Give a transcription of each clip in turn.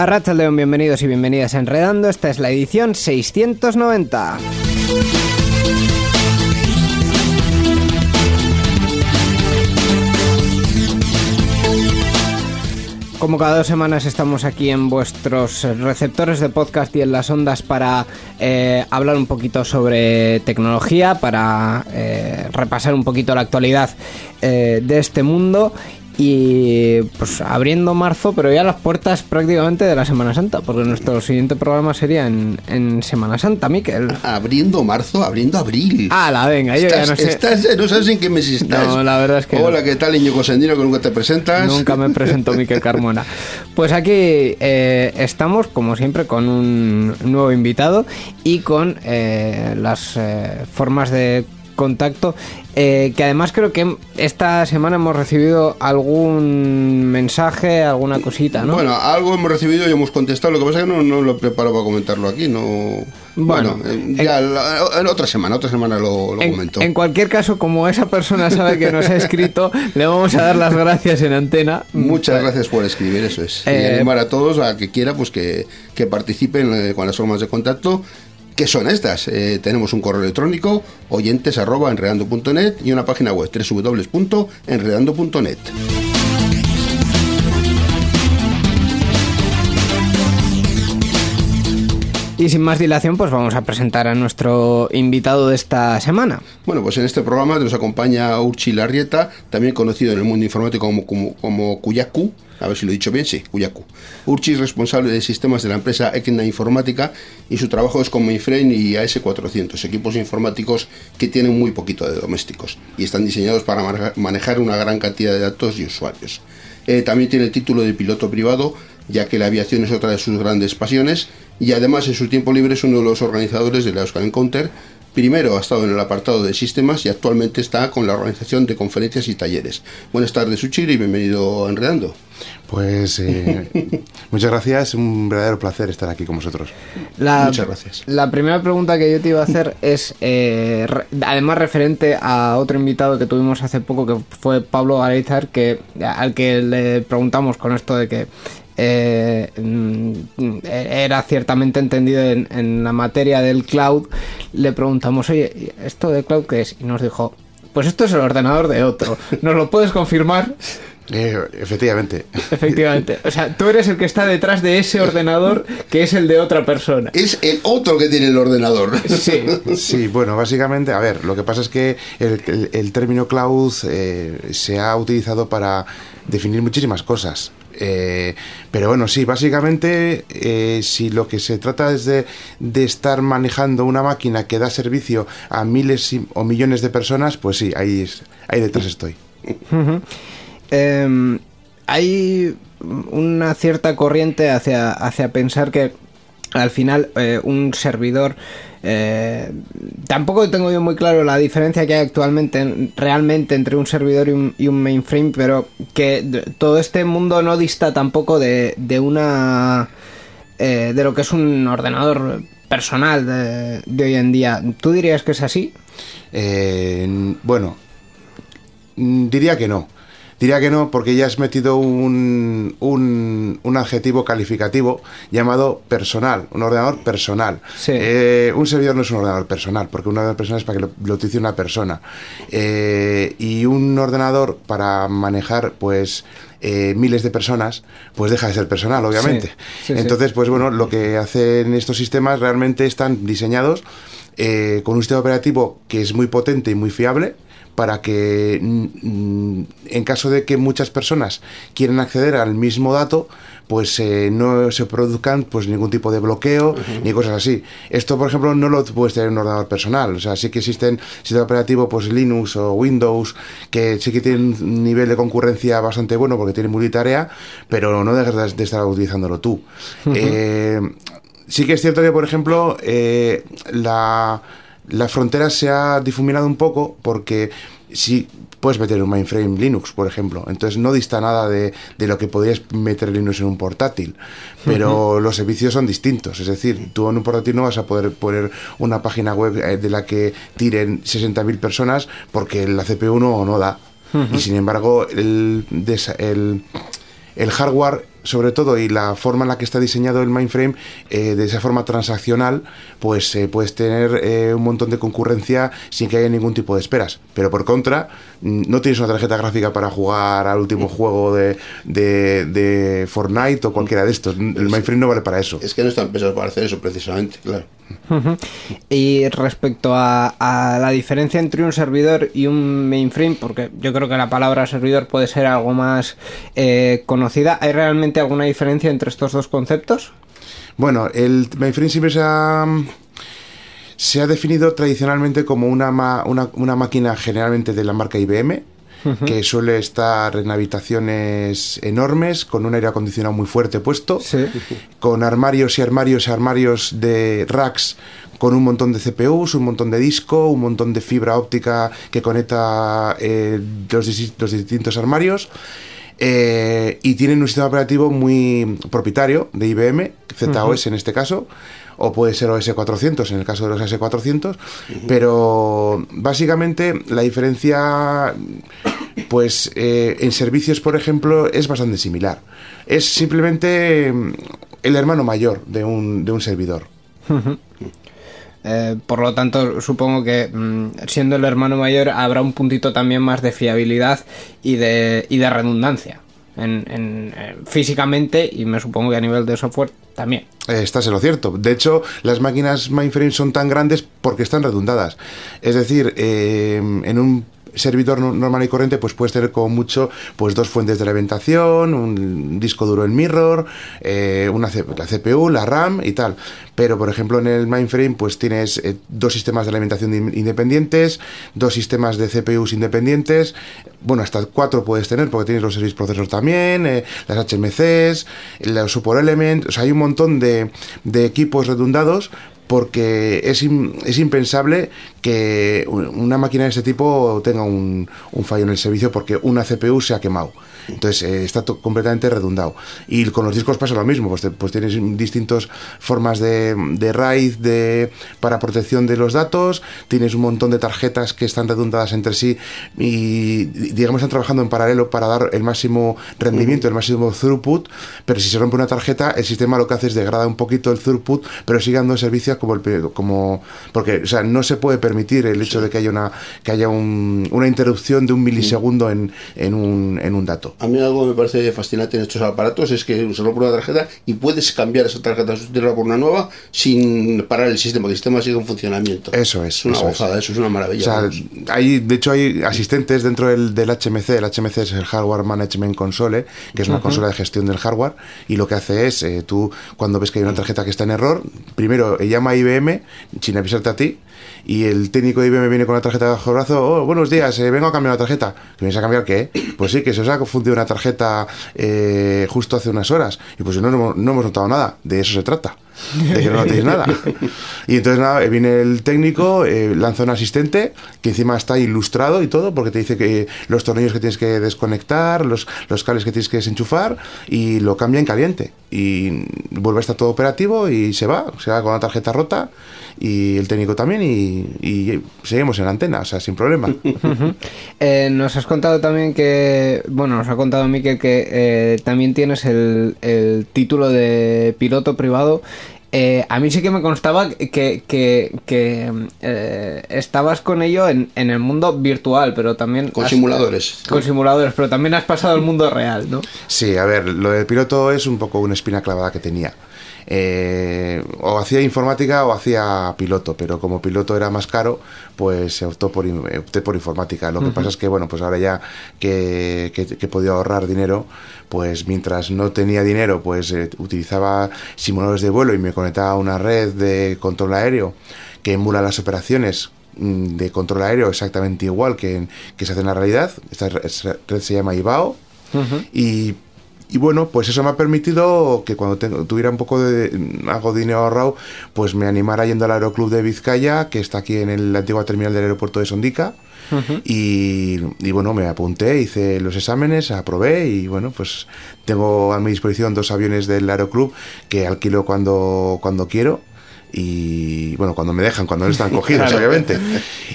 A León, bienvenidos y bienvenidas a Enredando. Esta es la edición 690. Como cada dos semanas estamos aquí en vuestros receptores de podcast y en las ondas para eh, hablar un poquito sobre tecnología, para eh, repasar un poquito la actualidad eh, de este mundo y pues abriendo marzo, pero ya las puertas prácticamente de la Semana Santa, porque nuestro siguiente programa sería en, Semana Santa, Miquel. Abriendo marzo, abriendo abril. Ah, la venga, yo ya no sé. no sabes en qué mes estás. No, la verdad es que. Hola, ¿qué tal, Iñigo Sendino, que nunca te presentas? Nunca me presento, Miquel Carmona. Pues aquí eh, estamos, como siempre, con un nuevo invitado y con eh, las eh, formas de contacto eh, que además creo que esta semana hemos recibido algún mensaje, alguna cosita, ¿no? Bueno, algo hemos recibido y hemos contestado. Lo que pasa es que no, no lo preparo para comentarlo aquí, no. Bueno, eh, ya en, otra semana, otra semana lo, comento. En cualquier caso, como esa persona sabe que nos ha escrito, le vamos a dar las gracias en antena. Muchas gracias por escribir, eso es. y eh, animar a todos a que quiera pues que, que participen con las formas de contacto ¿Qué son estas? Eh, tenemos un correo electrónico oyentes y una página web www.enredando.net. Y sin más dilación, pues vamos a presentar a nuestro invitado de esta semana. Bueno, pues en este programa nos acompaña Urchi Larrieta, también conocido en el mundo informático como, como, Kuyaku, a ver si lo he dicho bien, sí, Kuyaku. Urchi es responsable de sistemas de la empresa Equina Informática y su trabajo es con mainframe y AS400, equipos informáticos que tienen muy poquito de domésticos y están diseñados para manejar una gran cantidad de datos y usuarios. Eh, también tiene el título de piloto privado, ya que la aviación es otra de sus grandes pasiones y además en su tiempo libre es uno de los organizadores de la Euskal Encounter. Primero ha estado en el apartado de sistemas y actualmente está con la organización de conferencias y talleres. Buenas tardes, Uchir, y bienvenido a Enredando. Pues eh, muchas gracias, un verdadero placer estar aquí con vosotros. muchas gracias. La primera pregunta que yo te iba a hacer es, eh, además referente a otro invitado que tuvimos hace poco, que fue Pablo Areizar, que, al que le preguntamos con esto de que eh, mm, era ciertamente entendido en, la materia del cloud, le preguntamos, oye, ¿esto de cloud qué es? Y nos dijo, pues esto es el ordenador de otro. ¿Nos lo puedes confirmar? Eh, efectivamente. Efectivamente. O sea, tú eres el que está detrás de ese ordenador que es el de otra persona. Es el otro que tiene el ordenador. Sí. Sí, bueno, básicamente, a ver, lo que pasa es que el, término cloud eh, se ha utilizado para definir muchísimas cosas. Eh, pero bueno, sí, básicamente, eh, si lo que se trata es de, estar manejando una máquina que da servicio a miles o millones de personas, pues sí, ahí, ahí detrás estoy. Em, hay una cierta corriente hacia, hacia pensar que al final eh, un servidor eh, tampoco tengo yo muy claro la diferencia que hay actualmente realmente entre un servidor y un, mainframe, pero que todo este mundo no dista tampoco de, una eh, de lo que es un ordenador personal de, hoy en día. ¿Tú dirías que es así? Eh, bueno, diría que no. Diría que no, porque ya has metido un, un, un adjetivo calificativo llamado personal, un ordenador personal. Sí. Eh, un servidor no es un ordenador personal, porque un ordenador personal es para que lo, lo utilice una persona. Eh, y un ordenador para manejar, pues, eh, miles de personas, pues deja de ser personal, obviamente. Sí, sí, sí. Entonces, pues bueno, lo que hacen estos sistemas realmente están diseñados eh, con un sistema operativo que es muy potente y muy fiable para que mm, en caso de que muchas personas quieran acceder al mismo dato, pues eh, no se produzcan pues ningún tipo de bloqueo ni cosas así. Esto, por ejemplo, no lo puedes tener en un ordenador personal. O sea, sí que existen sistemas operativos, pues Linux o Windows, que sí que tienen un nivel de concurrencia bastante bueno porque tienen multitarea, pero no dejes de- de estar utilizándolo tú. Eh, sí que es cierto que, por ejemplo, eh, la, la frontera se ha difuminado un poco porque si puedes meter un mainframe Linux, por ejemplo, entonces no dista nada de, de lo que podrías meter Linux en un portátil, pero los servicios son distintos, es decir, tú en un portátil no vas a poder poner una página web eh, de la que tiren 60.000 personas porque la CPU no, no da. Y sin embargo, el, el, el hardware sobre todo y la forma en la que está diseñado el mainframe eh, de esa forma transaccional pues eh, puedes tener eh, un montón de concurrencia sin que haya ningún tipo de esperas. Pero por contra mm, no tienes una tarjeta gráfica para jugar al último juego de, de, de Fortnite o cualquiera de estos. El mainframe no vale para eso. Es que no están pensados para hacer eso precisamente, claro. Y respecto a, a la diferencia entre un servidor y un mainframe, porque yo creo que la palabra servidor puede ser algo más eh, conocida, ¿hay realmente alguna diferencia entre estos dos conceptos? Bueno, el mainframe siempre se ha, se ha definido tradicionalmente como una, ma- una, una máquina generalmente de la marca IBM, que suele estar en habitaciones enormes, con un aire acondicionado muy fuerte puesto, Sí. con armarios y armarios y armarios de racks con un montón de CPUs, un montón de disco, un montón de fibra óptica que conecta eh, los distintos armarios. Eh, y tienen un sistema operativo muy propietario de IBM, ZOS en este caso, o puede ser OS 400 en el caso de los OS 400, pero básicamente la diferencia, pues eh, en servicios, por ejemplo, es bastante similar. Es simplemente el hermano mayor de un, de un servidor. Eh, por lo tanto, supongo que mm, siendo el hermano mayor habrá un puntito también más de fiabilidad y de, y de redundancia en, eh, físicamente y me supongo que a nivel de software también. Eh, Estás en lo cierto. De hecho, las máquinas mainframe son tan grandes porque están redundadas. Es decir, en un servidor no- normal y corriente, pues puedes tener como mucho pues dos fuentes de alimentación, un disco duro en mirror, eh, una la CPU, la RAM y tal. Pero, por ejemplo, en el mainframe, pues tienes eh, dos sistemas de alimentación in- independientes, dos sistemas de CPUs independientes, bueno, hasta cuatro puedes tener, porque tienes los service processors también, eh, las HMCs, los support elements, o sea, hay un montón de, de equipos redundados porque es, im- es impensable que una máquina de este tipo tenga un, fallo en el servicio porque una CPU se ha quemado. Entonces eh, está completamente redundado. Y con los discos pasa lo mismo, pues, pues tienes distintas formas de, de RAID de, para protección de los datos, tienes un montón de tarjetas que están redundadas entre sí y digamos están trabajando en paralelo para dar el máximo rendimiento, el máximo throughput, pero si se rompe una tarjeta, el sistema lo que hace es degrada un poquito el throughput, pero sigue dando servicios como el como porque o sea, no se puede permitir el hecho de que haya una que haya un- una interrupción de un milisegundo en, en, un, en un dato. A mí algo me parece fascinante en estos aparatos es que se rompe una tarjeta y puedes cambiar esa tarjeta, sustituirla por una nueva sin parar el sistema, que el sistema sigue en funcionamiento. Eso es, Es una eso es. eso es una maravilla. O sea, vamos. hay, de hecho, hay asistentes dentro del, del HMC. El HMC es el Hardware Management Console, que es una consola de gestión del hardware. Y lo que hace es, eh, tú, cuando ves que hay una tarjeta que está en error, primero eh, IBM sin avisarte a ti. Y el técnico de IBM viene con la tarjeta bajo el brazo. Oh, buenos días, eh, vengo a cambiar la tarjeta. ¿Que vienes a cambiar qué? Pues sí, que se os ha confundido una tarjeta eh, justo hace unas horas. Y pues no, no hemos notado nada. De eso se trata. Que no notéis nada. Y entonces nada, viene el técnico, eh, lanza un asistente que encima está ilustrado y todo, porque te dice que los tornillos que tienes que desconectar, los, los cables que tienes que desenchufar, y lo cambia en caliente. Y vuelve a estar todo operativo y se va, se va con la tarjeta rota y el técnico también y, seguimos en antena, o sea, sin problema. Eh, nos has contado también que, bueno, nos ha contado Miquel que eh, también tienes el, el título de piloto privado. Eh, a mí sí que me constaba que, que, que, eh, estabas con ello en, en el mundo virtual, pero también... Con has- simuladores. Con simuladores, pero también has pasado al mundo real, ¿no? Sí, a ver, lo del piloto es un poco una espina clavada que tenía. Eh, o hacía informática o hacía piloto, pero como piloto era más caro, pues optó por, opté por informática. Lo que pasa es que, bueno, pues ahora ya que, que, que he podido ahorrar dinero, pues mientras no tenía dinero, pues eh, utilizaba simuladores de vuelo y me conectaba a una red de control aéreo que emula las operaciones mm, de control aéreo exactamente igual que, que se hace en la realidad. Esta red red se llama IBAO. Y, y bueno, pues eso me ha permitido que cuando tengo- tuviera un poco de algo de dinero ahorrado, pues me animara yendo al Aeroclub de Vizcaya, que está aquí en el- la antigua terminal del aeropuerto de Sondica. y, y bueno, me apunté, hice los exámenes, aprobé y bueno, pues tengo a mi disposición dos aviones del Aeroclub que alquilo cuando, cuando quiero. Y bueno, cuando me dejan, cuando no están cogidos, obviamente.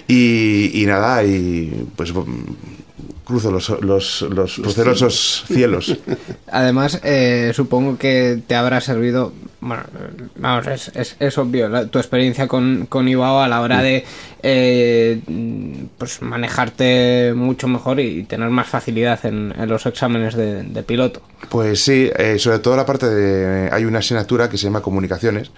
Y, y nada, y pues cruzo los, los, los procerosos cielos. Además, eh, supongo que te habrá servido, bueno, vamos, es, es, es obvio, la- tu experiencia con, con Ibao a la hora de eh, pues manejarte mucho mejor y tener más facilidad en, en los exámenes de, de piloto. Pues sí, eh, sobre todo la parte de... Hay una asignatura que se llama Comunicaciones,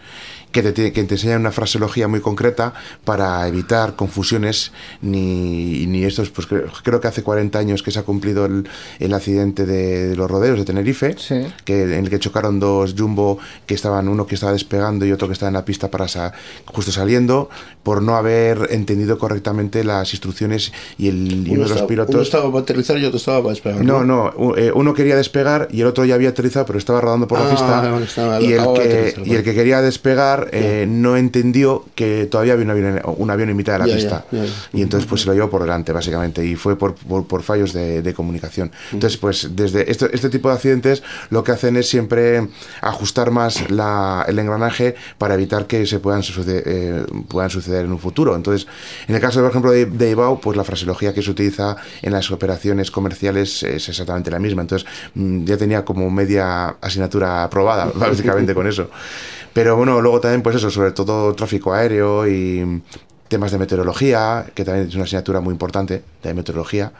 que te, que te enseña una fraseología muy concreta para evitar confusiones ni, ni estos... Pues creo, creo que hace 40 años que se ha cumplido el, el accidente de, los rodeos de Tenerife, Sí. que, en el que chocaron dos jumbo que estaban, uno que estaba despegando y otro que estaba en la pista para sa- justo saliendo, por no haber entendido correctamente las instrucciones y, el, y uno de los estaba, pilotos... uno estaba para aterrizar y otro estaba para despegar. No, no, eh, uno quería despegar y el otro ya había aterrizado, pero estaba rodando por la Ah, pista. vale, estaba- y, el de que, y el que quería despegar eh, no entendió que todavía había un avión, en- un avión en mitad de la pista. Y entonces pues se lo llevó por delante, básicamente, y fue por, por, por fallos de, de comunicación. Entonces, pues desde este, este tipo de accidentes lo que hacen es siempre ajustar más la- el engranaje para evitar que se puedan, suceder, eh, puedan suceder en un futuro. Entonces, en el caso, por ejemplo, de, de IBAO, pues la fraseología que se utiliza en las operaciones comerciales es exactamente la misma. Entonces, mm, ya tenía como media asignatura aprobada, básicamente con eso. Pero bueno, luego también, pues eso, sobre todo tráfico aéreo y temas de meteorología, que también es una asignatura muy importante de meteorología,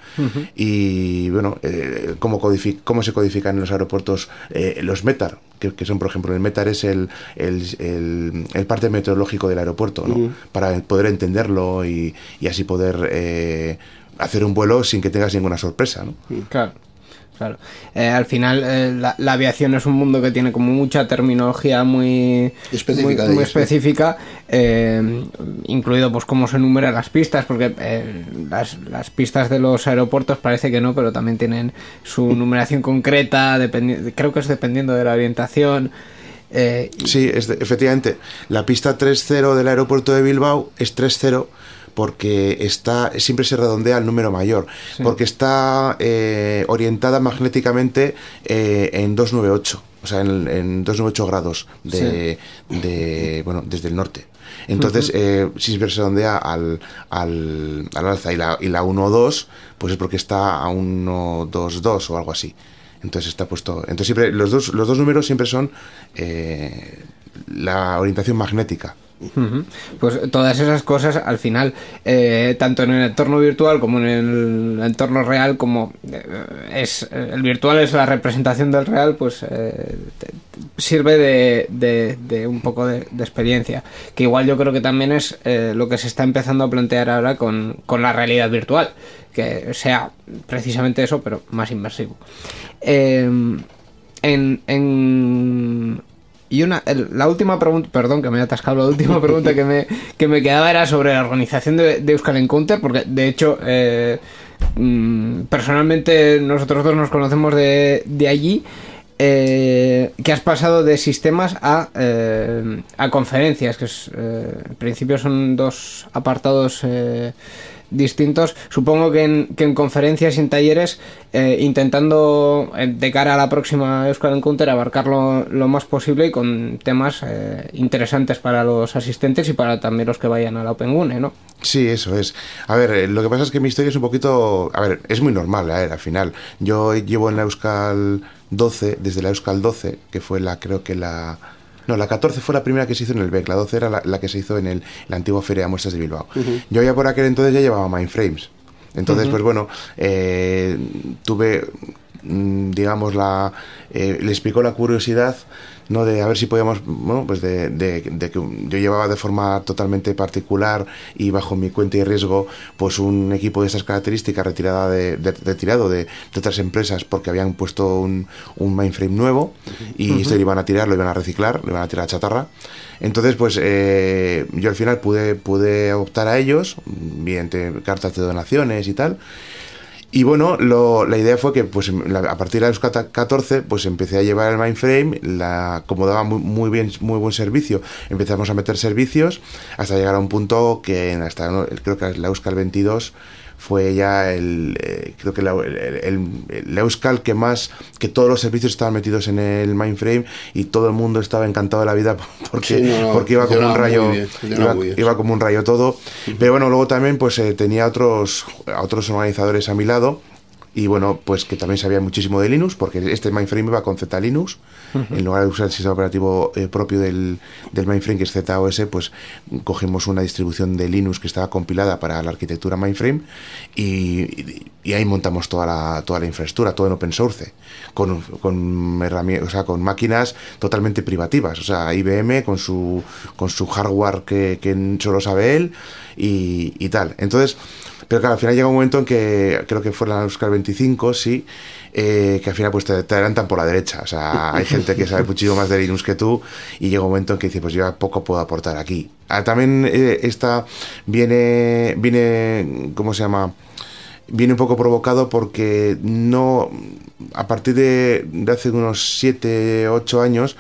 y bueno, eh, cómo, cómo se codifican en los aeropuertos eh, los METAR, que, que son, por ejemplo, el METAR es el, el, el- el parte meteorológico del aeropuerto, ¿no? para poder entenderlo y, y así poder eh, hacer un vuelo sin que tengas ninguna sorpresa. ¿no? Claro. Claro. Eh, al final, eh, la, la aviación es un mundo que tiene como mucha terminología muy Específica eh, incluido pues cómo se enumeran las pistas, porque eh, las, las pistas de los aeropuertos parece que no, pero también tienen su numeración concreta, creo que es dependiendo de la orientación. eh, Sí, es de- efectivamente. La pista 3.0 del aeropuerto de Bilbao es 3.0 porque está siempre se redondea al número mayor, porque está eh, orientada magnéticamente eh, en 298, o sea, en, en 298 grados de, de, bueno, desde el norte. Entonces, eh, siempre se redondea al, al, al alza y la, y la 1.2, pues es porque está a 1.22 o algo así. Entonces está puesto. Entonces siempre los dos, los dos números siempre son eh, la orientación magnética. Pues todas esas cosas al final, eh, tanto en el entorno virtual como en el entorno real, como eh, es el virtual es la representación del real, pues eh, sirve de, de- un poco de, experiencia. Que igual yo creo que también es eh, lo que se está empezando a plantear ahora con, con la realidad virtual, que sea precisamente eso, pero más inmersivo. Eh, en, en- y una el- la última pregunta perdón que me he atascado la última pregunta que me que me quedaba era sobre la organización de, de Euskal Encounter porque de hecho eh, mm, personalmente nosotros dos nos conocemos de, de allí eh, que has pasado de sistemas a, eh, a conferencias, que es, eh, en principio son dos apartados eh, distintos. Supongo que en, que en conferencias y en talleres, eh, intentando eh, de cara a la próxima Euskal Encounter abarcarlo lo más posible y con temas eh, interesantes para los asistentes y para también los que vayan a la Open Gune, ¿no? Sí, eso es. A ver, eh, lo que pasa es que mi historia es un poquito... A ver, es muy normal, a ver, al final. Yo llevo en la Euskal 12, desde la Euskal 12, que fue la, creo que la... No, la 14 fue la primera que se hizo en el BEC, la 12 era la, la que se hizo en el, la antigua Feria de Muestras de Bilbao. Yo ya por aquel entonces ya llevaba Mindframes. Entonces, pues bueno, eh, tuve, mm, digamos, la... eh, les picó la curiosidad no de a ver si podíamos bueno pues de, de- de que yo llevaba de forma totalmente particular y bajo mi cuenta y riesgo pues un equipo de esas características retirada de, de- retirado de, otras empresas porque habían puesto un, un mainframe nuevo y esto lo iban a tirar lo iban a reciclar lo iban a tirar a chatarra. Entonces pues eh, yo al final pude pude optar a ellos mediante cartas de donaciones y tal y bueno, lo- la idea fue que pues la- a partir de los 14 pues empecé a llevar el mainframe, la, como daba muy, muy bien, muy buen servicio, empezamos a meter servicios hasta llegar a un punto que hasta creo que la Euskal 22 fue ya el eh, creo que la, el, el- el Euskal que más que todos los servicios estaban metidos en el mainframe y todo el mundo estaba encantado de la vida porque Sí, no, no, porque iba como un rayo bien, iba, como un rayo todo. Pero bueno, luego también pues eh, tenía otros, a otros organizadores a mi lado. Y bueno, pues que también sabía muchísimo de Linux, porque este mainframe iba con Z Linux. En lugar de usar el sistema operativo eh, propio del, del mainframe, que es ZOS, pues cogimos una distribución de Linux que estaba compilada para la arquitectura mainframe y, y- y ahí montamos toda la, toda la infraestructura, todo en open source, con, con, o sea, con máquinas totalmente privativas. O sea, IBM con su, con su hardware que, que solo sabe él y, y tal. Entonces, pero claro, al final llega un momento en que creo que fue la Euskal 25, sí, eh, que al final pues te, te adelantan por la derecha. O sea, hay gente que sabe muchísimo más de Linux que tú y llega un momento en que dice, pues yo poco puedo aportar aquí. Ah, también eh, esta viene, viene, ¿cómo se llama? Viene un poco provocado porque no, a partir de hace unos 7, 8 años,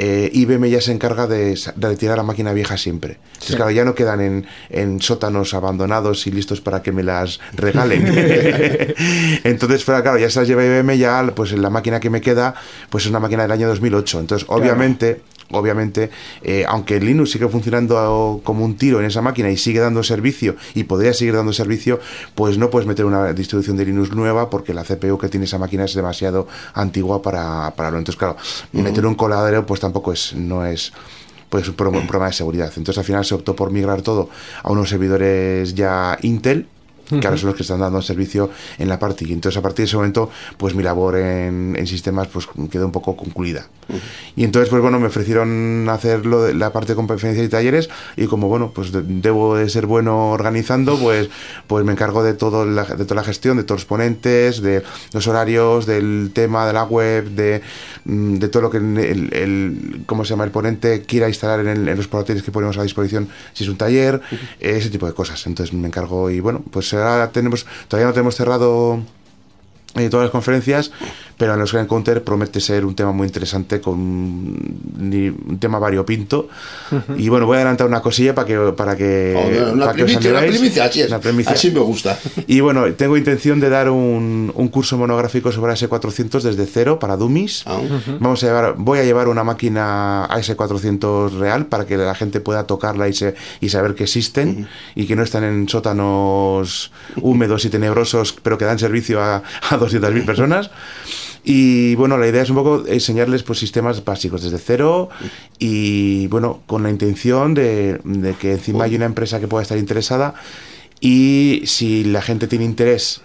eh, IBM ya se encarga de, de retirar la máquina vieja siempre. Entonces, claro, ya no quedan en, en sótanos abandonados y listos para que me las regalen. Entonces, claro, ya se las lleva IBM, ya pues la máquina que me queda, pues es una máquina del año 2008. Entonces, obviamente, obviamente, eh, aunque Linux sigue funcionando como un tiro en esa máquina y sigue dando servicio y podría seguir dando servicio, pues no puedes meter una distribución de Linux nueva porque la CPU que tiene esa máquina es demasiado antigua para, para lo. Entonces, claro, meter un coladero pues tampoco es, no es pues un, pro- un problema de seguridad. Entonces al final se optó por migrar todo a unos servidores ya Intel que ahora son los que están dando servicio en la parte y entonces a partir de ese momento pues mi labor en, en sistemas pues quedó un poco concluida. Y entonces pues bueno me ofrecieron hacer lo de la parte de conferencias y talleres y como bueno pues de- debo de ser bueno organizando pues pues me encargo de todo la, de toda la gestión de todos los ponentes de los horarios del tema de la web de, mm, de todo lo que el, el- cómo se llama el ponente quiera instalar en, el- en los portátiles que ponemos a disposición si es un taller ese tipo de cosas. Entonces me encargo y bueno pues tenemos todavía no tenemos cerrado eh, todas las conferencias, pero en los Grand Counter promete ser un tema muy interesante con ni- un tema variopinto. Y bueno, voy a adelantar una cosilla para que para que, Joder, una para que os una primicia, así es. Una primicia. Así me gusta. Y bueno, tengo intención de dar un, un curso monográfico sobre AS400 desde cero para Dummies. Ah, Vamos a llevar, voy a llevar una máquina AS400 real para que la gente pueda tocarla y, se, y saber que existen y que no están en sótanos húmedos y tenebrosos, pero que dan servicio a, a 200.000 personas. Y bueno, la idea es un poco enseñarles pues, sistemas básicos desde cero y bueno, con la intención de, de que encima hay una empresa que pueda estar interesada y si la gente tiene interés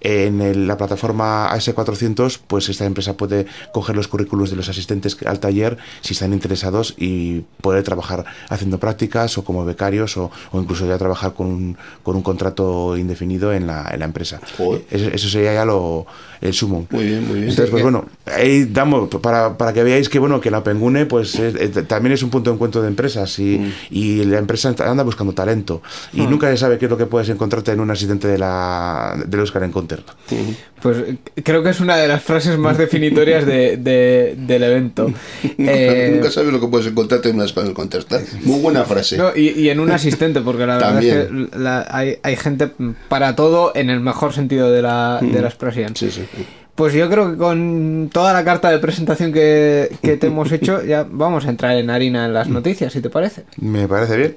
en el- la plataforma AS400, pues esta empresa puede coger los currículos de los asistentes al taller si están interesados y poder trabajar haciendo prácticas o como becarios o, o incluso ya trabajar con un, con un contrato indefinido en la, en la empresa. Joder. Eso, eso sería ya lo, el sumo. Muy bien, muy bien. Entonces, pues que- bueno, ahí damos, para, para que veáis que bueno, que la Pengune pues es- también es un punto de encuentro de empresas y, Mm. y la empresa anda buscando talento y nunca se sabe qué es lo que puedes encontrarte en un asistente de la de Oscar Pues eh, creo que es una de las frases más definitorias de, de- del evento. Eh, Nunca sabes lo que puedes encontrarte en unas cosas contestar. Muy buena frase. no, y, y en un asistente, porque la verdad es que la- hay, hay gente para todo en el mejor sentido de la, de la expresión. Sí, sí. Pues yo creo que con toda la carta de presentación que, que te hemos hecho, ya vamos a entrar en harina en las noticias, si te parece. Me parece bien.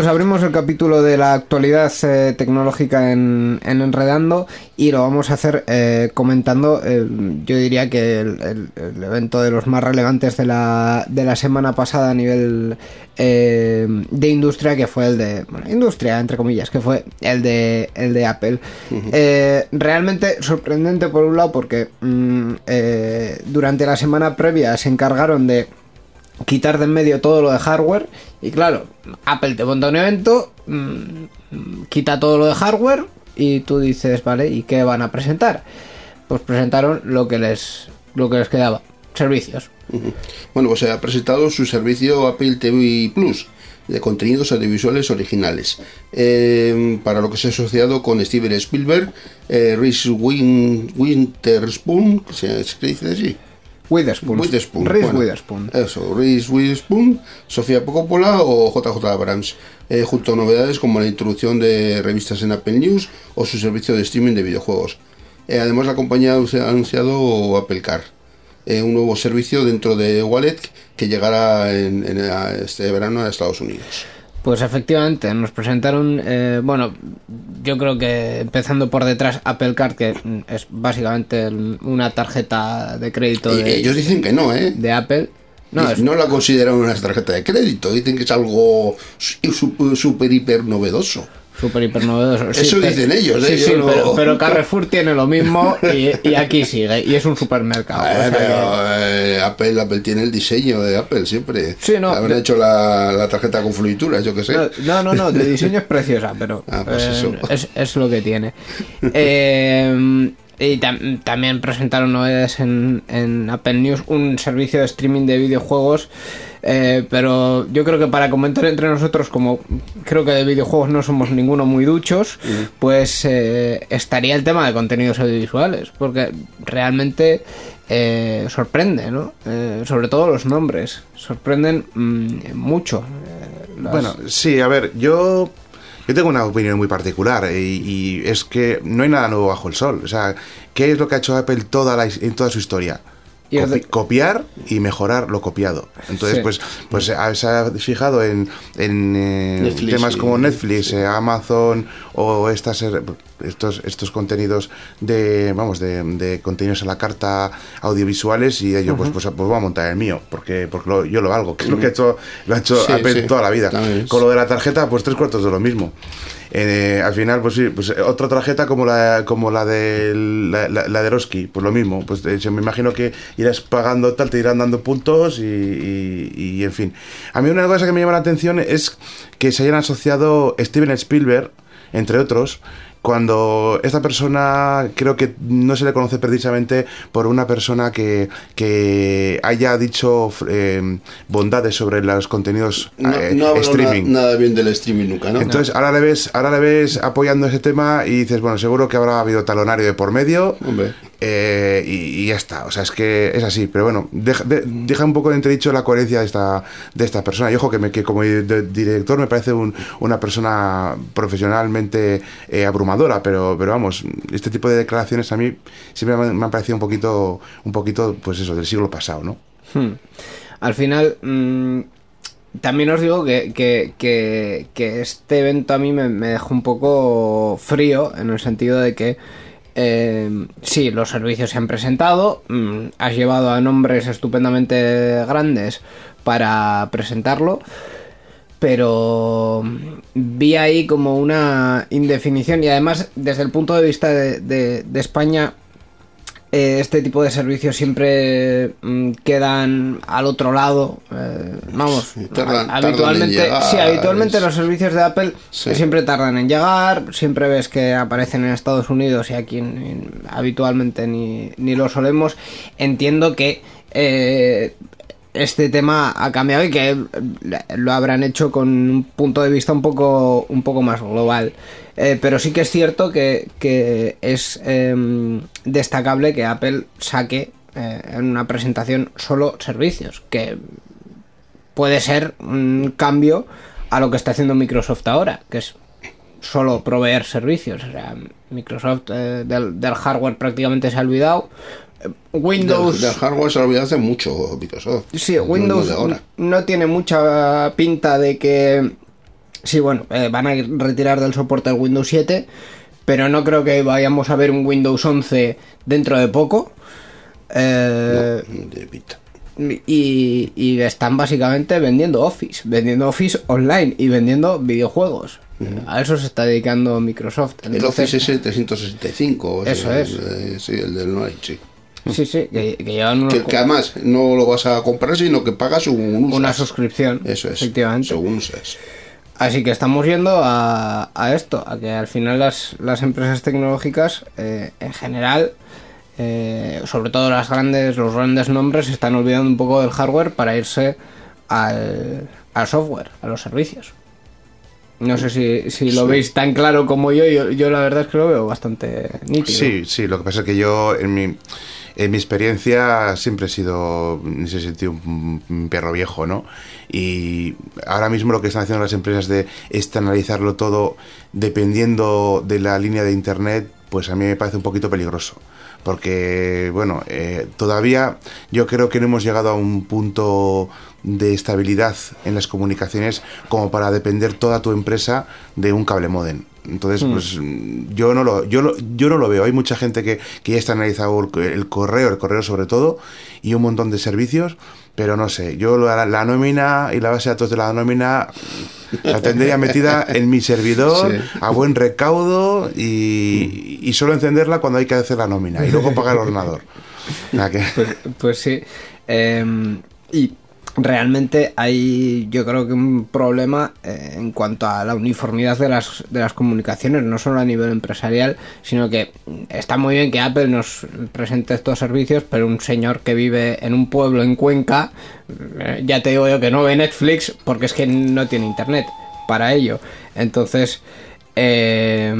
Pues abrimos el capítulo de la actualidad eh, tecnológica en, en Enredando y lo vamos a hacer eh, comentando, eh, yo diría que el, el- el evento de los más relevantes de la, de la semana pasada a nivel de industria, que fue el de, bueno, industria entre comillas, que fue el de, el de Apple. Realmente sorprendente por un lado porque mm, durante la semana previa se encargaron de quitar de en medio todo lo de hardware y claro, Apple te monta un evento, mm, mm, quita todo lo de hardware y tú dices, vale, ¿y qué van a presentar? Pues presentaron lo que les lo que les quedaba, servicios. Bueno, pues se ha presentado su servicio Apple TV Plus de contenidos audiovisuales originales, eh, para lo que se ha asociado con Steven Spielberg, eh, Reese Win- Witherspoon, que se dice así. Witherspoon. Witherspoon, Reese bueno, Witherspoon. Eso, Reese Witherspoon, Sofía Coppola o JJ Abrams, eh, junto a novedades como la introducción de revistas en Apple News o su servicio de streaming de videojuegos. Eh, además, la compañía ha anunciado Apple Car, eh, un nuevo servicio dentro de Wallet que llegará en, en, este verano a Estados Unidos. Pues efectivamente, nos presentaron, eh, bueno, yo creo que empezando por detrás Apple Card, que es básicamente una tarjeta de crédito Y de, ellos dicen que no, ¿eh? de Apple. No, es, no la consideran una tarjeta de crédito, dicen que es algo súper hiper novedoso. Súper hiper novedoso. Eso dicen ellos, Sí, ¿eh? sí, pero, pero Carrefour tiene lo mismo y, y aquí sigue. Y es un supermercado. o Eh, sea pero, eh, Apple, Apple tiene el diseño de Apple siempre. Sí, no, Habrán hecho la, la tarjeta con florituras, yo que sé. No, no, no, de diseño es preciosa, pero Ah, pues eh, es, es lo que tiene. Eh, y tam- también presentaron novedades en, en Apple News, un servicio de streaming de videojuegos. Eh, pero yo creo que para comentar entre nosotros, como creo que de videojuegos no somos ninguno muy duchos, pues eh, estaría el tema de contenidos audiovisuales, porque realmente eh, sorprende, ¿no? Eh, sobre todo los nombres, sorprenden mm, mucho. eh, las- Bueno, sí, a ver, yo, yo tengo una opinión muy particular y, y es que no hay nada nuevo bajo el sol. O sea, ¿qué es lo que ha hecho Apple toda la, en toda su historia? Copi- copiar y mejorar lo copiado. Entonces, Sí. pues, pues eh, se ha fijado en, en, eh, Netflix temas como Netflix, eh, Amazon o estas estos estos contenidos de vamos de, de contenidos a la carta audiovisuales y ello pues, pues pues voy a montar el mío porque porque lo- yo lo valgo que es lo que ha hecho lo ha hecho Sí, Apple sí. toda la vida con lo de la tarjeta, pues tres cuartos de lo mismo. Eh, al final, pues sí, pues eh, otra tarjeta como la como la de la, de Eroski, pues lo mismo. Pues de hecho, me imagino que irás pagando tal, te irán dando puntos y, y- y, en fin. A mí una cosa que me llama la atención es que se hayan asociado Steven Spielberg, entre otros, cuando esta persona creo que no se le conoce precisamente por una persona que, que haya dicho eh, bondades sobre los contenidos No, eh, no streaming. na- nada bien del streaming nunca, ¿no? Entonces ahora le ves, ahora le ves apoyando ese tema y dices, bueno, seguro que habrá habido talonario de por medio. Hombre. Eh, y, ya está. O sea, es que es así. Pero bueno, deja, de- deja un poco de entredicho la coherencia de esta, de esta persona. Y ojo que, me, que como director me parece un- una persona profesionalmente eh, abrumadora. Pero, pero vamos, este tipo de declaraciones a mí siempre me han, parecido un poquito, un poquito, pues eso, del siglo pasado, ¿no? Hmm. Al final, mm, también os digo que- que este evento a mí me, me dejó un poco frío en el sentido de que eh, sí, los servicios se han presentado, mm, has llevado a nombres estupendamente grandes para presentarlo, pero vi ahí como una indefinición y además desde el punto de vista de, España este tipo de servicios siempre mm, quedan al otro lado. eh, vamos, tardan- habitualmente, llegar, sí, habitualmente es- los servicios de Apple Sí. siempre tardan en llegar. Siempre ves que aparecen en Estados Unidos y aquí en- en- habitualmente ni, ni lo solemos. Entiendo que eh, este tema ha cambiado y que lo habrán hecho con un punto de vista un poco, un poco más global. Eh, pero sí que es cierto que, que es em, destacable que Apple saque eh, en una presentación solo servicios, que puede ser un cambio a lo que está haciendo Microsoft ahora, que es solo proveer servicios. O sea, Microsoft eh, del, del hardware prácticamente se ha olvidado. Windows... Del, del hardware se lo olvidó hace mucho Microsoft. Sí, No- no Windows no tiene mucha pinta de que... Sí, bueno, eh, van a retirar del soporte el Windows 7, pero no creo que vayamos a ver un Windows 11 dentro de poco. Eh, No, de pinta. y, y están básicamente vendiendo Office, vendiendo Office online y vendiendo videojuegos. A eso se está dedicando Microsoft. El Entonces- Office es 365. Eso el- es. eh, sí, el del Noise, sí. Sí, sí, que, que llevan unos Que, que además no lo vas a comprar, sino que pagas un usas. una suscripción. Eso es. Efectivamente. Según usas. Así que estamos yendo a, a esto, a que al final las, las empresas tecnológicas eh, en general, eh, sobre todo las grandes, los grandes nombres, se están olvidando un poco del hardware para irse al, al software, a los servicios. No sé si, si lo Sí. veis tan claro como yo, yo, yo la verdad es que lo veo bastante nítido. Sí, sí, lo que pasa es que yo en mi, en mi experiencia siempre he sido, en ese sentido, un, un perro viejo, ¿no? Y ahora mismo lo que están haciendo las empresas de externalizarlo todo dependiendo de la línea de Internet, pues a mí me parece un poquito peligroso. Porque, bueno, eh, todavía yo creo que no hemos llegado a un punto de estabilidad en las comunicaciones como para depender toda tu empresa de un cable modem. Entonces, pues mm, yo no lo, yo lo, yo no lo veo. Hay mucha gente que, que ya está analizado el, el correo, el correo sobre todo, y un montón de servicios, pero no sé, yo la, la nómina y la base de datos de la nómina la tendría metida en mi servidor Sí. a buen recaudo y, y solo encenderla cuando hay que hacer la nómina y luego pagar el ordenador. Que- Pues, pues sí. Eh, y realmente hay, yo creo que un problema eh, en cuanto a la uniformidad de las, de las comunicaciones, no solo a nivel empresarial, sino que está muy bien que Apple nos presente estos servicios, pero un señor que vive en un pueblo en Cuenca, eh, ya te digo yo que no ve Netflix porque es que no tiene internet para ello. Entonces, eh,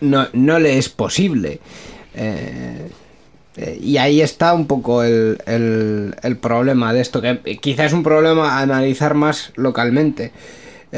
no, no le es posible. Eh, y ahí está un poco el, el- el problema de esto, que quizás es un problema a analizar más localmente.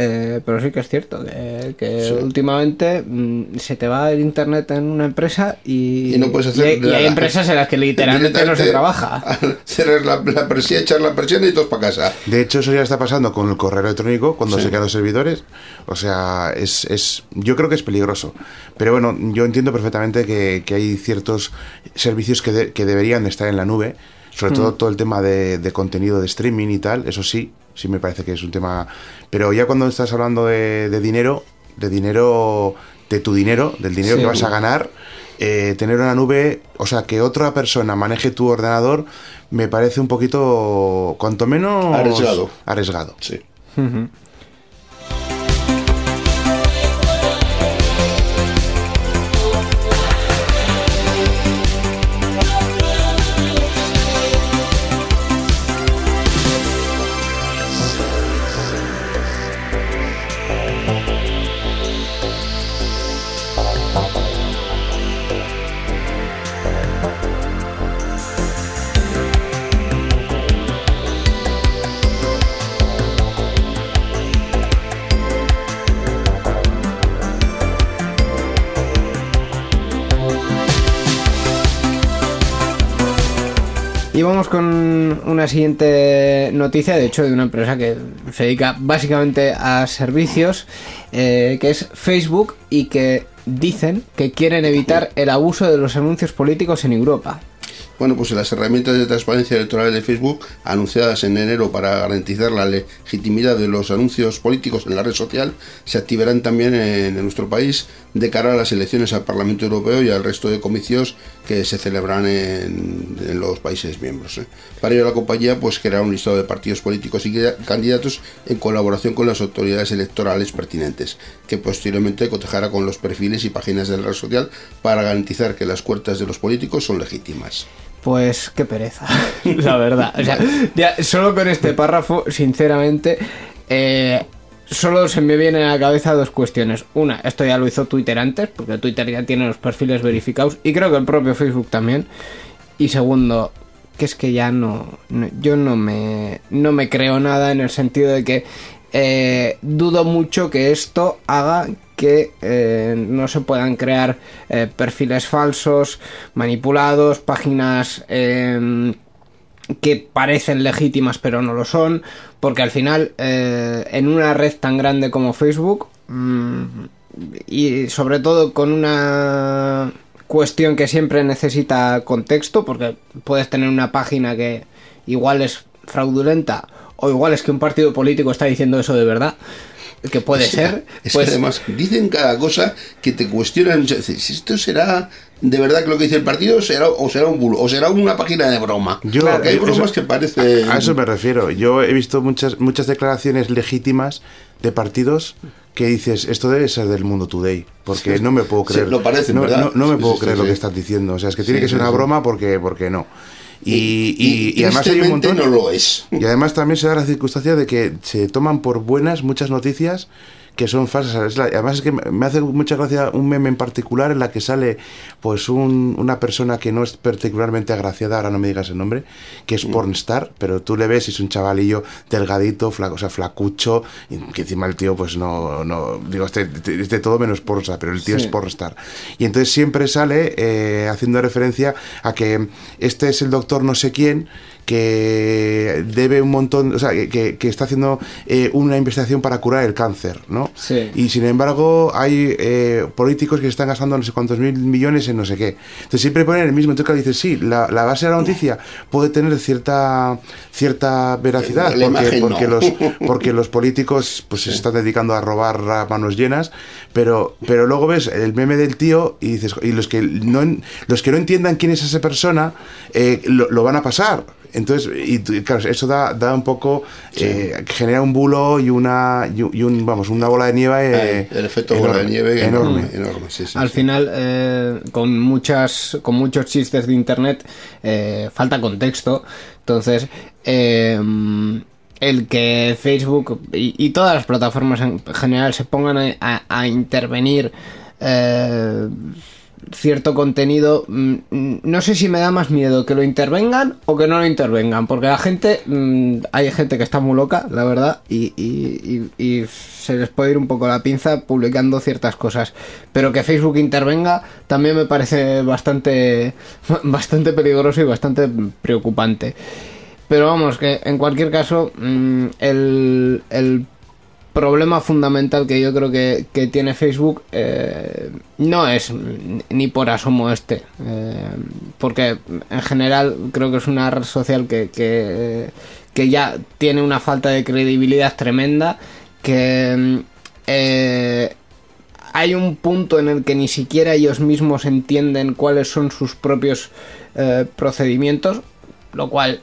Eh, pero sí que es cierto que, que últimamente mm, se te va el internet en una empresa y, Y no puedes hacer y hay, y hay la- empresas en las que literalmente no se trabaja. Cerrar la, la persiana, echar la persiana y todos para casa. De hecho, eso ya está pasando con el correo electrónico cuando Sí. se quedan los servidores. O sea, es, es, yo creo que es peligroso. Pero bueno, yo entiendo perfectamente que, que hay ciertos servicios que, de- que deberían de estar en la nube. Sobre todo todo el tema de, de contenido de streaming y tal. Eso sí, sí me parece que es un tema... Pero ya cuando estás hablando de, de dinero, de dinero, de tu dinero, del dinero Sí. que vas a ganar, eh, tener una nube, o sea, que otra persona maneje tu ordenador, me parece un poquito, cuanto menos... Arriesgado. Arriesgado. Sí. Con una siguiente noticia, de hecho, de una empresa que se dedica básicamente a servicios, eh, que es Facebook, y que dicen que quieren evitar el abuso de los anuncios políticos en Europa. Bueno, pues las herramientas de transparencia electoral de Facebook, anunciadas en enero para garantizar la legitimidad de los anuncios políticos en la red social, se activarán también en, nuestro país de cara a las elecciones al Parlamento Europeo y al resto de comicios que se celebran en, los países miembros. ¿eh? Para ello, la compañía pues creará un listado de partidos políticos y candidatos en colaboración con las autoridades electorales pertinentes, que posteriormente cotejará con los perfiles y páginas de la red social para garantizar que las cuentas de los políticos son legítimas. Pues qué pereza, la verdad. O sea, ya, solo con este párrafo, sinceramente, eh, solo se me vienen a la cabeza dos cuestiones. Una, esto ya lo hizo Twitter antes, porque Twitter ya tiene los perfiles verificados, y creo que el propio Facebook también. Y segundo, que es que ya no, yo no me, no me creo nada en el sentido de que eh, dudo mucho que esto haga que eh, no se puedan crear eh, perfiles falsos, manipulados, páginas em, que parecen legítimas pero no lo son, porque al final en una red tan grande como Facebook mm, y sobre todo con una cuestión que siempre necesita contexto, porque puedes tener una página que igual es fraudulenta o igual es que un partido político está diciendo eso de verdad que puede ser. Es pues, que además dicen cada cosa que te cuestionan. Si esto será de verdad que lo que dice el partido será, o será un bulo, o será una página de broma. Yo, Porque hay bromas que parecen. A eso me refiero. Yo he visto muchas, muchas declaraciones legítimas de partidos que dices, esto debe ser del Mundo Today, porque no me puedo creer. Sí, lo parece, no, ¿verdad? no, no me Sí, puedo sí, creer sí, lo que estás diciendo. O sea, es que tiene Sí, que ser sí, una sí. broma porque, porque no. Y, y, y además hay un montón. no lo es. Y además también se da la circunstancia de que se toman por buenas muchas noticias que son falsas. Es la- además es que me hace mucha gracia un meme en particular en la que sale pues un- una persona que no es particularmente agraciada, ahora no me digas el nombre, que es pornstar, pero tú le ves y es un chavalillo delgadito, flaco, o sea, flacucho, y que encima el tío pues no, no digo, este, este- este todo menos pornstar, pero el tío Sí. es pornstar. Y entonces siempre sale eh, haciendo referencia a que este es el doctor no sé quién, que debe un montón, o sea, que, que- que está haciendo eh, una investigación para curar el cáncer, ¿no? Sí. Y sin embargo hay eh, políticos que están gastando no sé cuántos mil millones en no sé qué. Entonces siempre ponen el mismo. Entonces claro, dices, sí, la, la base de la noticia puede tener cierta cierta veracidad La porque, porque no. los porque los políticos pues se están dedicando a robar a manos llenas, pero pero luego ves el meme del tío y dices y los que no en- los que no entiendan quién es esa persona eh, lo, lo van a pasar. Entonces, y claro, eso da, da un poco, eh, genera un bulo y una, y un- y un, vamos, una bola de nieve. eh, el efecto bola de nieve enorme. enorme. enorme, sí, sí, Al sí. final, eh, con muchas, con muchos chistes de internet, eh, falta contexto. Entonces, eh, el que Facebook y, y todas las plataformas en general se pongan a, a- a intervenir eh, cierto contenido, mm, mm, no sé si me da más miedo que lo intervengan o que no lo intervengan, porque la gente, mm, hay gente que está muy loca, la verdad, y, y- se les puede ir un poco la pinza publicando ciertas cosas, pero que Facebook intervenga también me parece bastante, bastante peligroso y bastante preocupante. Pero vamos, que en cualquier caso, el problema fundamental que yo creo que, que tiene Facebook eh, no es ni por asomo este. eh, porque en general creo que es una red social que, que, ya tiene una falta de credibilidad tremenda. Que mm, eh, hay un punto en el que ni siquiera ellos mismos entienden cuáles son sus propios procedimientos. Lo cual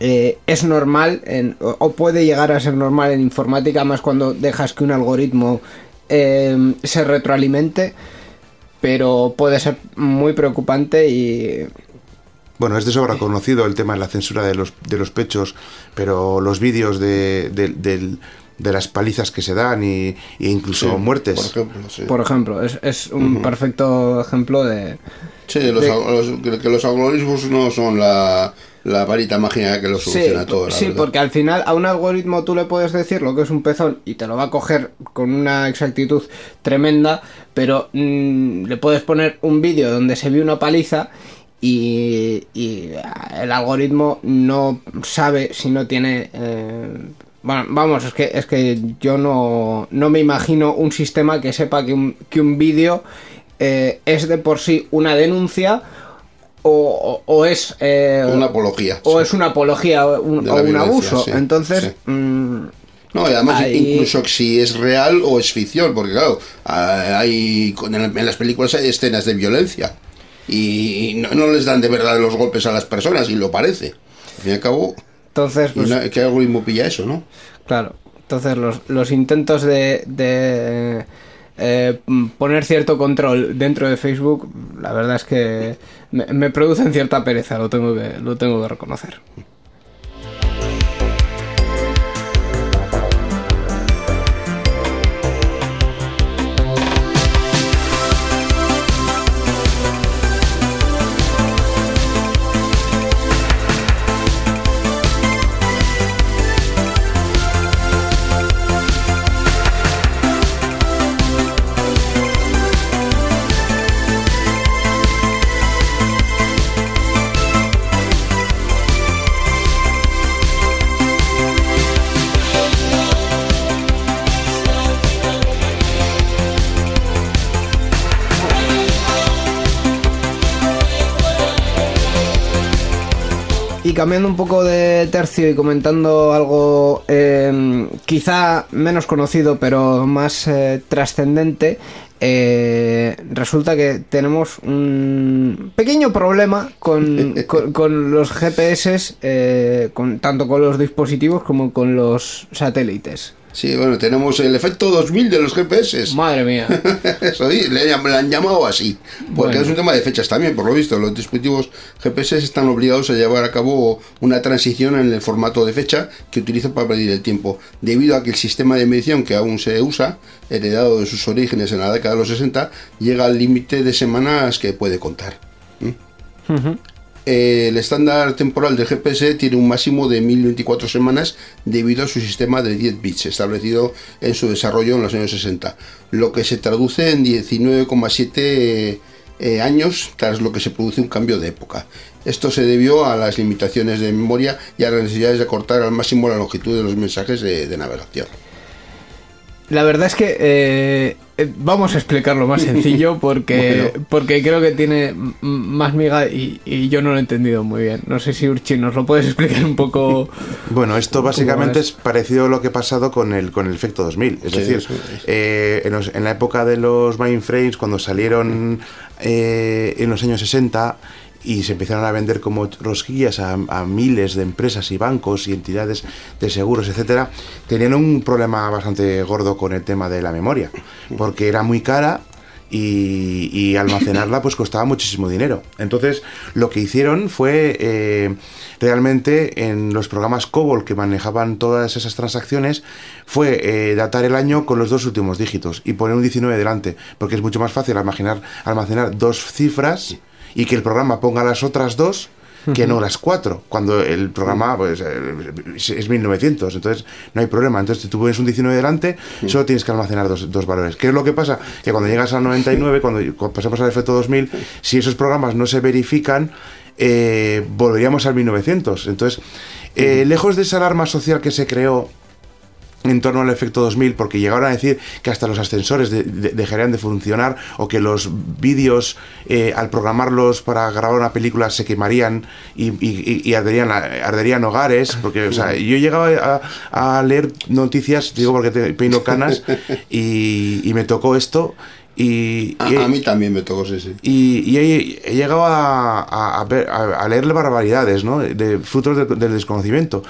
eh, es normal en- o, puede llegar a ser normal en informática, más cuando dejas que un algoritmo eh, se retroalimente, pero puede ser muy preocupante y Bueno, es de sobra conocido el tema de la censura de los, de los pechos, pero los vídeos de, de, del- de las palizas que se dan y, e incluso Sí, muertes. Por ejemplo, sí. por ejemplo, es, es un perfecto ejemplo de... Sí, los, de- los- que los algoritmos no son la, la varita mágica que lo soluciona todo. la sí, verdad. porque al final a un algoritmo tú le puedes decir lo que es un pezón y te lo va a coger con una exactitud tremenda, pero mm, le puedes poner un vídeo donde se ve una paliza y, y el algoritmo no sabe si no tiene... eh, bueno, vamos, es que, es que yo no, no me imagino un sistema que sepa que un, que un vídeo eh, es de por sí una denuncia o, o- es... eh, Una apología. o sí. es una apología o un, o abuso. sí, Entonces, sí. mm, No, y además incluso si es real o es ficción, porque claro, ah, hay en las películas hay escenas de violencia y no, no les dan de verdad los golpes a las personas y lo parece. Al fin y al cabo, entonces pues, na- ¿qué algoritmo pilla eso, no? Claro, entonces los, los intentos de, de, eh, poner cierto control dentro de Facebook, la verdad es que me, me producen cierta pereza, lo tengo que, lo tengo que reconocer. Cambiando un poco de tercio y comentando algo eh, quizá menos conocido pero más eh, trascendente, eh, resulta que tenemos un pequeño problema con, con- con los GPS, eh, con, tanto con los dispositivos como con los satélites. Sí, bueno, tenemos el efecto 2000 de los GPS. Madre mía. Eso sí, le, han llamado así. Porque Bueno. es un tema de fechas también, por lo visto. Los dispositivos GPS están obligados a llevar a cabo una transición en el formato de fecha que utilizan para medir el tiempo. Debido a que el sistema de medición que aún se usa, heredado de sus orígenes en la década de los 60, llega al límite de semanas que puede contar. ¿Mm? El estándar temporal del GPS tiene un máximo de 1024 semanas debido a su sistema de 10 bits establecido en su desarrollo en los años 60, lo que se traduce en 19,7 eh, años tras lo que se produce un cambio de época. Esto se debió a las limitaciones de memoria y a las necesidades de acortar al máximo la longitud de los mensajes de, navegación. La verdad es que eh, vamos a explicarlo más sencillo porque, Bueno. porque creo que tiene más miga y, y yo no lo he entendido muy bien. No sé si Urchi nos lo puedes explicar un poco. Bueno, esto ¿Cómo básicamente es? parecido a lo que ha pasado con el, con el efecto 2000. Es Sí, decir, eh, en, los- en la época de los mainframes, cuando salieron eh, en los años 60 y se empezaron a vender como rosquillas a, a miles de empresas y bancos y entidades de seguros, etcétera, tenían un problema bastante gordo con el tema de la memoria, porque era muy cara y, almacenarla pues costaba muchísimo dinero. Entonces lo que hicieron fue eh, realmente en los programas COBOL que manejaban todas esas transacciones fue eh, datar el año con los dos últimos dígitos y poner un 19 delante, porque es mucho más fácil almacenar, almacenar dos cifras y que el programa ponga las otras dos que no las cuatro, cuando el programa pues, eh, es 1900, entonces no hay problema. Entonces tú pones un 19 delante, solo tienes que almacenar dos, dos valores. ¿Qué es lo que pasa? Que cuando llegas al 99, cuando, cuando pasamos al efecto 2000, si esos programas no se verifican, eh, volveríamos al 1900. Entonces, eh, lejos de esa alarma social que se creó en torno al efecto 2000 porque llegaron a decir que hasta los ascensores de- de- dejarían de funcionar o que los vídeos eh, al programarlos para grabar una película se quemarían y, y- y arderían, arderían hogares porque o sea, yo llegaba a, a leer noticias digo porque te peino canas y, y me tocó esto y, A, y- a mí también me tocó ese. sí. y, y he, he llegado a, a, a ver- a- a leerle barbaridades, ¿no? De frutos de- del desconocimiento.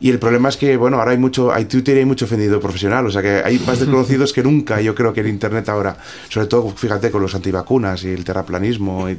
Y el problema es que, bueno, ahora hay mucho, hay Twitter y hay mucho ofendido profesional, o sea que hay más desconocidos que nunca, yo creo que en Internet ahora. Sobre todo, fíjate, con los antivacunas y el terraplanismo y,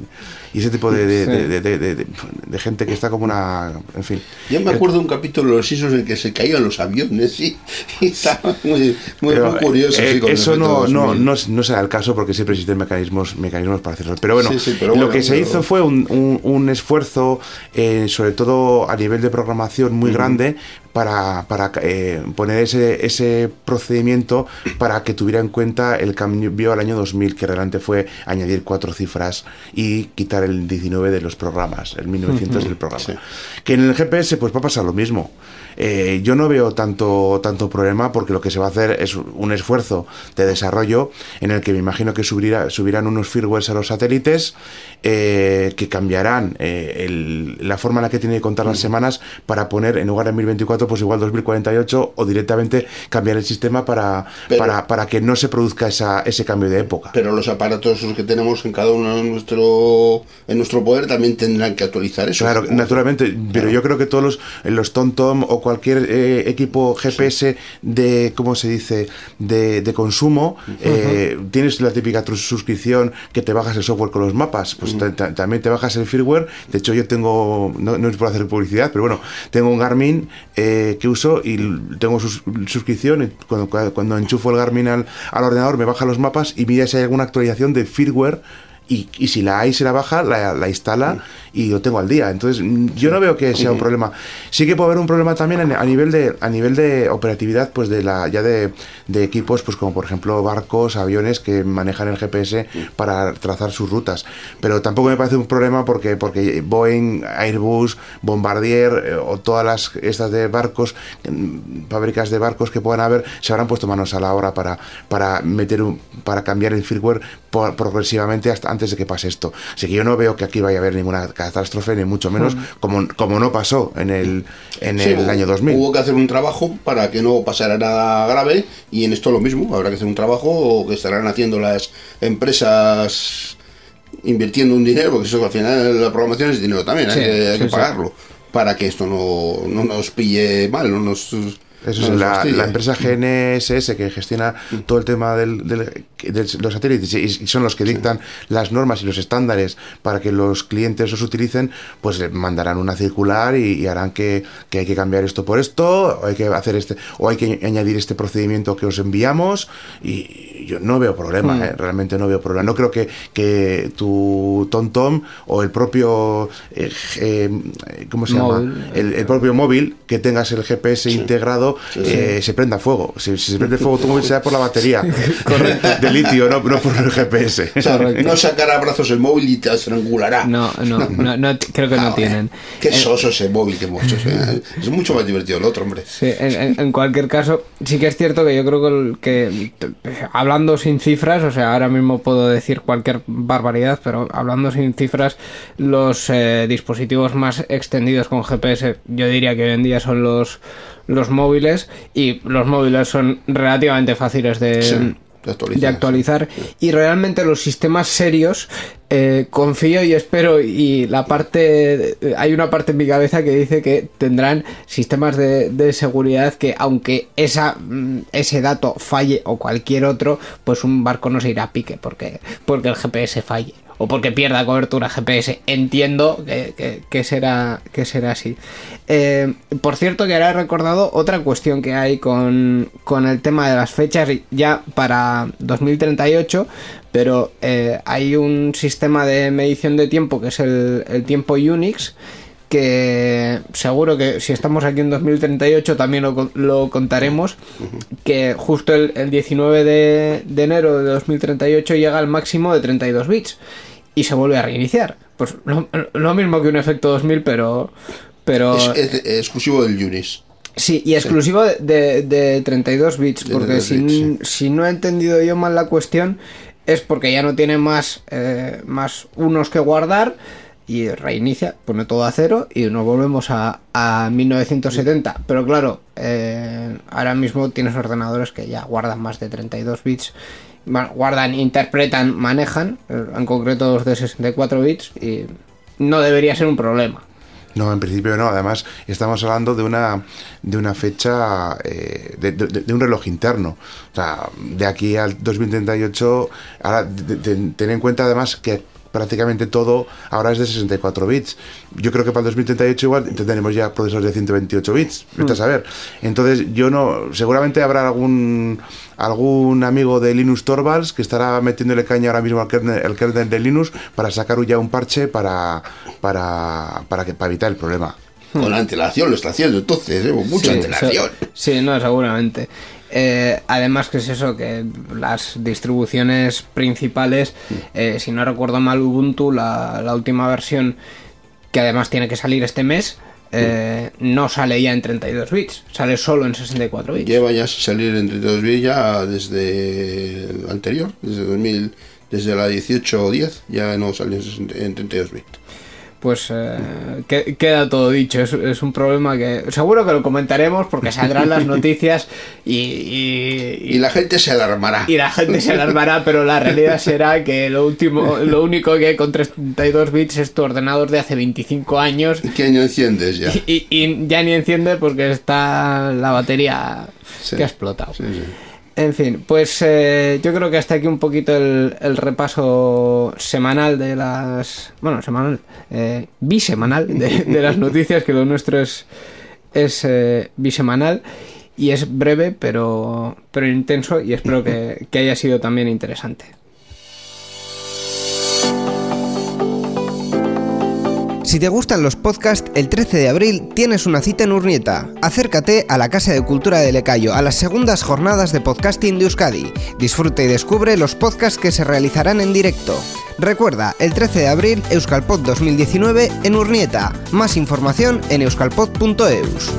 y ese tipo de, de, Sí. de- de- de- de- de gente que está como una... En fin. Yo me acuerdo de un capítulo de los Simpsons en que se caían los aviones y, y estaba muy, muy, curioso. eh, sí, con el eso no, no, 2000. no, no será el caso porque siempre existen mecanismos, mecanismos para hacerlo. Pero bueno, Sí, sí, pero lo bueno, que se hizo fue un, un- un esfuerzo, eh, sobre todo a nivel de programación muy grande, para, para eh, poner ese, ese procedimiento para que tuviera en cuenta el cambio al año 2000, que realmente fue añadir cuatro cifras y quitar el 19 de los programas, el 1900 del programa. Que en el GPS pues va a pasar lo mismo. Eh, yo no veo tanto, tanto problema porque lo que se va a hacer es un esfuerzo de desarrollo en el que me imagino que subirá, subirán unos firmwares a los satélites eh, que cambiarán eh, el- la forma en la que tiene que contar las semanas para poner en lugar de 1024 pues igual 2048 o directamente cambiar el sistema para, Pero- para, para que no se produzca esa, ese cambio de época. Pero los aparatos que tenemos en cada uno en nuestro, en nuestro poder también tendrán que actualizar eso. Claro, naturalmente, pero yo creo que todos los, los TomTom o cualquier eh, equipo GPS de, ¿cómo se dice?, de, de consumo, eh, tienes la típica suscripción que te bajas el software con los mapas, pues ta- también te bajas el firmware. De hecho, yo tengo, no, no es por hacer publicidad, pero bueno, tengo un Garmin eh, que uso y tengo sus- suscripción. y Cuando, cuando enchufo el Garmin al, al ordenador, me baja los mapas y mira si hay alguna actualización de firmware. Y, y si la hay, se la baja, la, la instala y lo tengo al día. Entonces, yo no veo que sea un problema. Sí que puede haber un problema también a, a nivel de a nivel de operatividad, pues de la ya de, de equipos, pues como por ejemplo barcos, aviones que manejan el GPS para trazar sus rutas. Pero tampoco me parece un problema porque porque Boeing, Airbus, Bombardier eh, o todas las estas de barcos, mm, fábricas de barcos que puedan haber, se habrán puesto manos a la obra para para meter un, para cambiar el firmware por- progresivamente hasta antes de que pase esto. Así que yo no veo que aquí vaya a haber ninguna catástrofe, ni mucho menos, como, como no pasó en el, en Sí, el hubo- año 2000. Hubo que hacer un trabajo para que no pasara nada grave y en esto lo mismo, habrá que hacer un trabajo que estarán haciendo las empresas invirtiendo un dinero, porque eso al final la programación es dinero también, Sí, hay, que, hay sí, que sí. pagarlo, para que esto no, no nos pille mal, no nos... Eso es la, empresa GNSS que gestiona todo el tema del, del- de los satélites y, son los que dictan las normas y los estándares para que los clientes los utilicen, pues eh, mandarán una circular y, y harán que, que hay que cambiar esto por esto, o hay que hacer este, o hay que añadir este procedimiento que os enviamos y yo no veo problema, eh, realmente no veo problema. No creo que, que tu TomTom o el propio eh, eh, ¿cómo se llama? Móvil. El, el propio móvil que tengas el GPS integrado eh, se prenda fuego. Si, si se prende fuego tu móvil será por la batería de litio, no, no por el GPS. O sea, Correcto. no sacará brazos el móvil y te estrangulará. No, no, no, no, creo que no Ah, tienen. Qué Eh, soso ese móvil que hemos hecho. ¿eh? Es mucho más divertido el otro, hombre. Sí, en, en- en cualquier caso, sí que es cierto que yo creo que, el- que t- hablando sin cifras, o sea, ahora mismo puedo decir cualquier barbaridad, pero hablando sin cifras, los eh, dispositivos más extendidos con GPS, yo diría que hoy en día son los, los móviles, y los móviles son relativamente fáciles de, Sí, de actualizar. de actualizar y realmente los sistemas serios eh, confío y espero y la parte hay una parte en mi cabeza que dice que tendrán sistemas de, de seguridad que aunque esa mm, ese dato falle o cualquier otro pues un barco no se irá a pique porque porque el GPS falle o porque pierda cobertura GPS entiendo que, que- que será que será así. Eh, por cierto que ahora he recordado otra cuestión que hay con, con el tema de las fechas ya para 2038 pero eh, hay un sistema de medición de tiempo que es el, el tiempo Unix que seguro que si estamos aquí en 2038 también lo, lo contaremos que justo el, el 19 de, de enero de 2038 llega al máximo de 32 bits y se vuelve a reiniciar pues lo, lo mismo que un efecto 2000 pero pero Es, es- es exclusivo del Unix. Sí, y exclusivo de, de- de 32 bits, De porque 32 si, bits, si no he entendido yo mal la cuestión, es porque ya no tiene más, eh, más unos que guardar y reinicia, pone todo a cero y nos volvemos a, a 1970. Pero claro, eh, ahora mismo tienes ordenadores que ya guardan más de 32 bits. Guardan, interpretan, manejan, eh, en concreto los de 64 bits, y no debería ser un problema. No, en principio no. Además, estamos hablando de una de una fecha eh, de, un reloj interno. O sea, de aquí al 2038, ahora ten en cuenta además que prácticamente todo ahora es de 64 bits. Yo creo que para el 2038 igual tendremos ya procesadores de 128 bits. Vete a saber. Entonces, yo no. Seguramente habrá algún algún amigo de Linux Torvalds que estará metiéndole caña ahora mismo al kernel, el kernel de Linux para sacar ya un parche para para para que para evitar el problema. Con antelación lo está haciendo entonces, ¿eh? mucha Sí, antelación. Sí, no, seguramente. Eh, además que es eso, que las distribuciones principales, eh, si no recuerdo mal, Ubuntu, la, la última versión, que además tiene que salir este mes, eh, no sale ya en 32 bits, sale solo en 64 bits. Lleva ya sin salir en 32 bits ya desde el anterior, desde 2000, desde la 18 o 10, ya no salió en 60 en 32 bits. Pues eh, que- queda todo dicho, es, es un problema que seguro que lo comentaremos porque saldrán las noticias y, y- Y la gente se alarmará. y la gente se alarmará, pero la realidad será que lo último, lo único que hay con 32 bits es tu ordenador de hace 25 años ¿Qué año enciendes ya? y, y ya ni enciende porque está la batería Sí. que ha explotado. Sí, sí. En fin, pues eh, yo creo que hasta aquí un poquito el, repaso semanal de las... Bueno, semanal, eh, bisemanal de, de las noticias, que lo nuestro es, es eh, bisemanal y es breve pero, pero intenso y espero que, que haya sido también interesante. Si te gustan los podcasts, el 13 de abril tienes una cita en Urnieta. Acércate a la Casa de Cultura de Lecayo a las segundas jornadas de podcasting de Euskadi. Disfruta y descubre los podcasts que se realizarán en directo. Recuerda, el 13 de abril, Euskalpod 2019 en Urnieta. Más información en euskalpod.eus.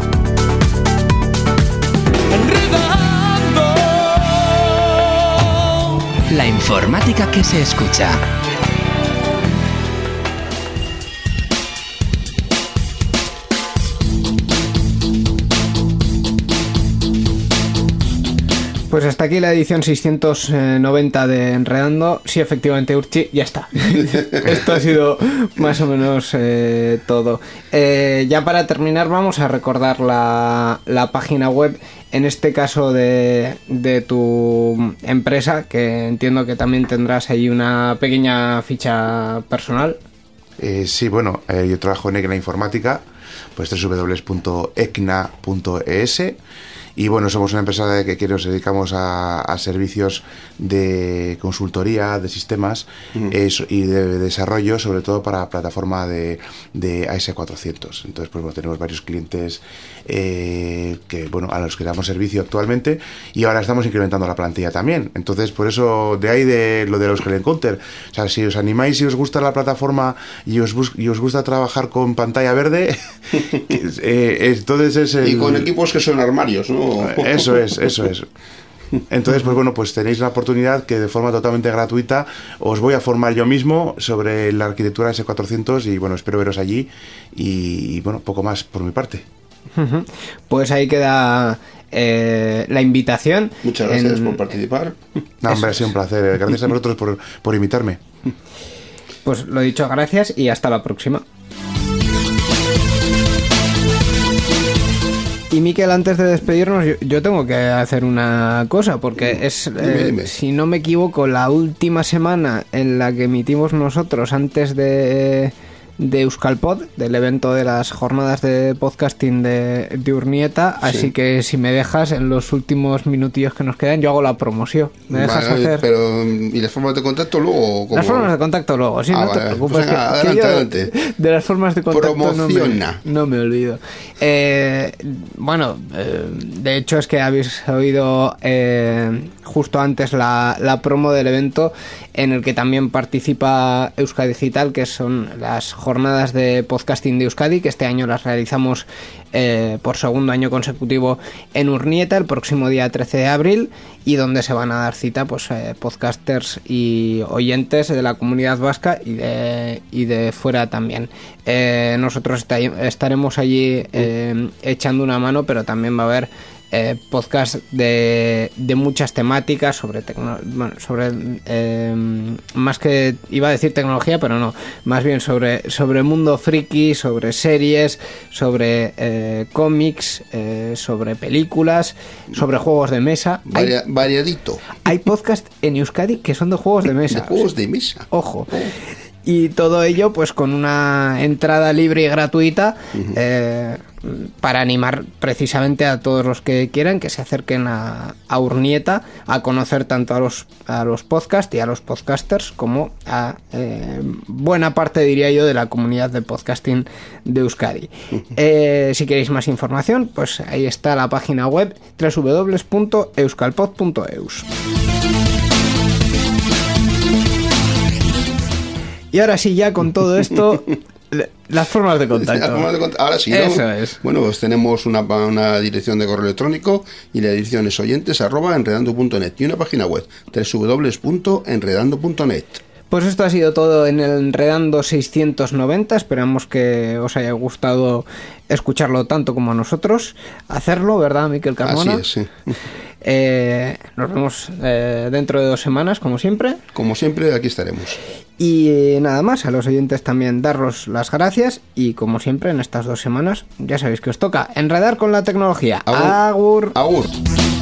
La informática que se escucha. Pues hasta aquí la edición 690 de Enredando. Sí, efectivamente, Urchi, ya está. Esto ha sido más o menos eh, todo. Eh, ya para terminar, vamos a recordar la, la página web, en este caso de, de tu empresa, que entiendo que también tendrás ahí una pequeña ficha personal. Eh, sí, bueno, eh, yo trabajo en ECNA Informática, pues www.ecna.es y bueno, somos una empresa de que, que nos dedicamos a, a servicios de consultoría, de sistemas y de, desarrollo, sobre todo para plataforma de, de AS400. Entonces, pues bueno, tenemos varios clientes eh, que, bueno, a los que damos servicio actualmente y ahora estamos incrementando la plantilla también. Entonces, por eso, de ahí de lo de los que Encounter. O sea, si os animáis y os gusta la plataforma y os, bus- y os gusta trabajar con pantalla verde, eh, entonces es el... Y con equipos que son armarios, ¿no? Eso es, eso es. Entonces, pues bueno, pues tenéis la oportunidad que de forma totalmente gratuita os voy a formar yo mismo sobre la arquitectura S400 y bueno, espero veros allí y bueno, poco más por mi parte. Pues ahí queda eh, la invitación. Muchas gracias En- por participar. No, hombre, ha sido un placer. Gracias a vosotros por, por invitarme. Pues lo dicho, gracias y hasta la próxima. Y Miquel, antes de despedirnos, yo, yo tengo que hacer una cosa, porque es, eh, dime. si no me equivoco, la última semana en la que emitimos nosotros antes de, de Euskalpod, del evento de las jornadas de podcasting de, de Urnieta. Así que si me dejas, en los últimos minutillos que nos quedan, yo hago la promoción. ¿Me dejas Vale, hacer? Pero, ¿y las formas de contacto luego? Las formas de contacto luego, sí, Ah, no te preocupes. Pues que- que adelante, yo adelante. De las formas de contacto no me, Promociona. no me olvido. Eh, bueno, eh, de hecho es que habéis oído eh, justo antes la, la promo del evento en el que también participa Euskadi Digital, que son las jornadas de podcasting de Euskadi, que este año las realizamos eh, por segundo año consecutivo en Urnieta, el próximo día 13 de abril, y donde se van a dar cita pues eh, podcasters y oyentes de la comunidad vasca y de, y de fuera también. Eh, nosotros esta- estaremos allí echando una mano, pero también va a haber eh, podcast de, de muchas temáticas sobre tecno- bueno, sobre eh, más que iba a decir tecnología pero no más bien sobre sobre mundo friki sobre series sobre eh, cómics eh, sobre películas sobre juegos de mesa hay, Varia- variadito. hay podcast en Euskadi que son de juegos de mesa De juegos de mesa. Ojo. Y todo ello, pues con una entrada libre y gratuita. eh, para animar precisamente a todos los que quieran que se acerquen a, a Urnieta a conocer tanto a los, a los podcasts y a los podcasters como a eh, buena parte, diría yo, de la comunidad de podcasting de Euskadi. Eh, si queréis más información, pues ahí está la página web www.euskalpod.eus. Y ahora sí, ya con todo esto, las formas de contacto. Las formas de cont- Ahora sí, ¿no? Eso es. Bueno, pues tenemos una, una dirección de correo electrónico y la dirección es oyentes arroba enredando.net y una página web www.enredando.net. Pues esto ha sido todo en el Enredando 690. Esperamos que os haya gustado escucharlo tanto como a nosotros. Hacerlo, ¿verdad, Miquel Carmona? Así es, sí. Eh, nos vemos eh, dentro de dos semanas, como siempre. Como siempre, aquí estaremos. Y eh, nada más, a los oyentes también daros las gracias. Y como siempre, en estas dos semanas, ya sabéis que os toca enredar con la tecnología. Agur. Agur. Agur.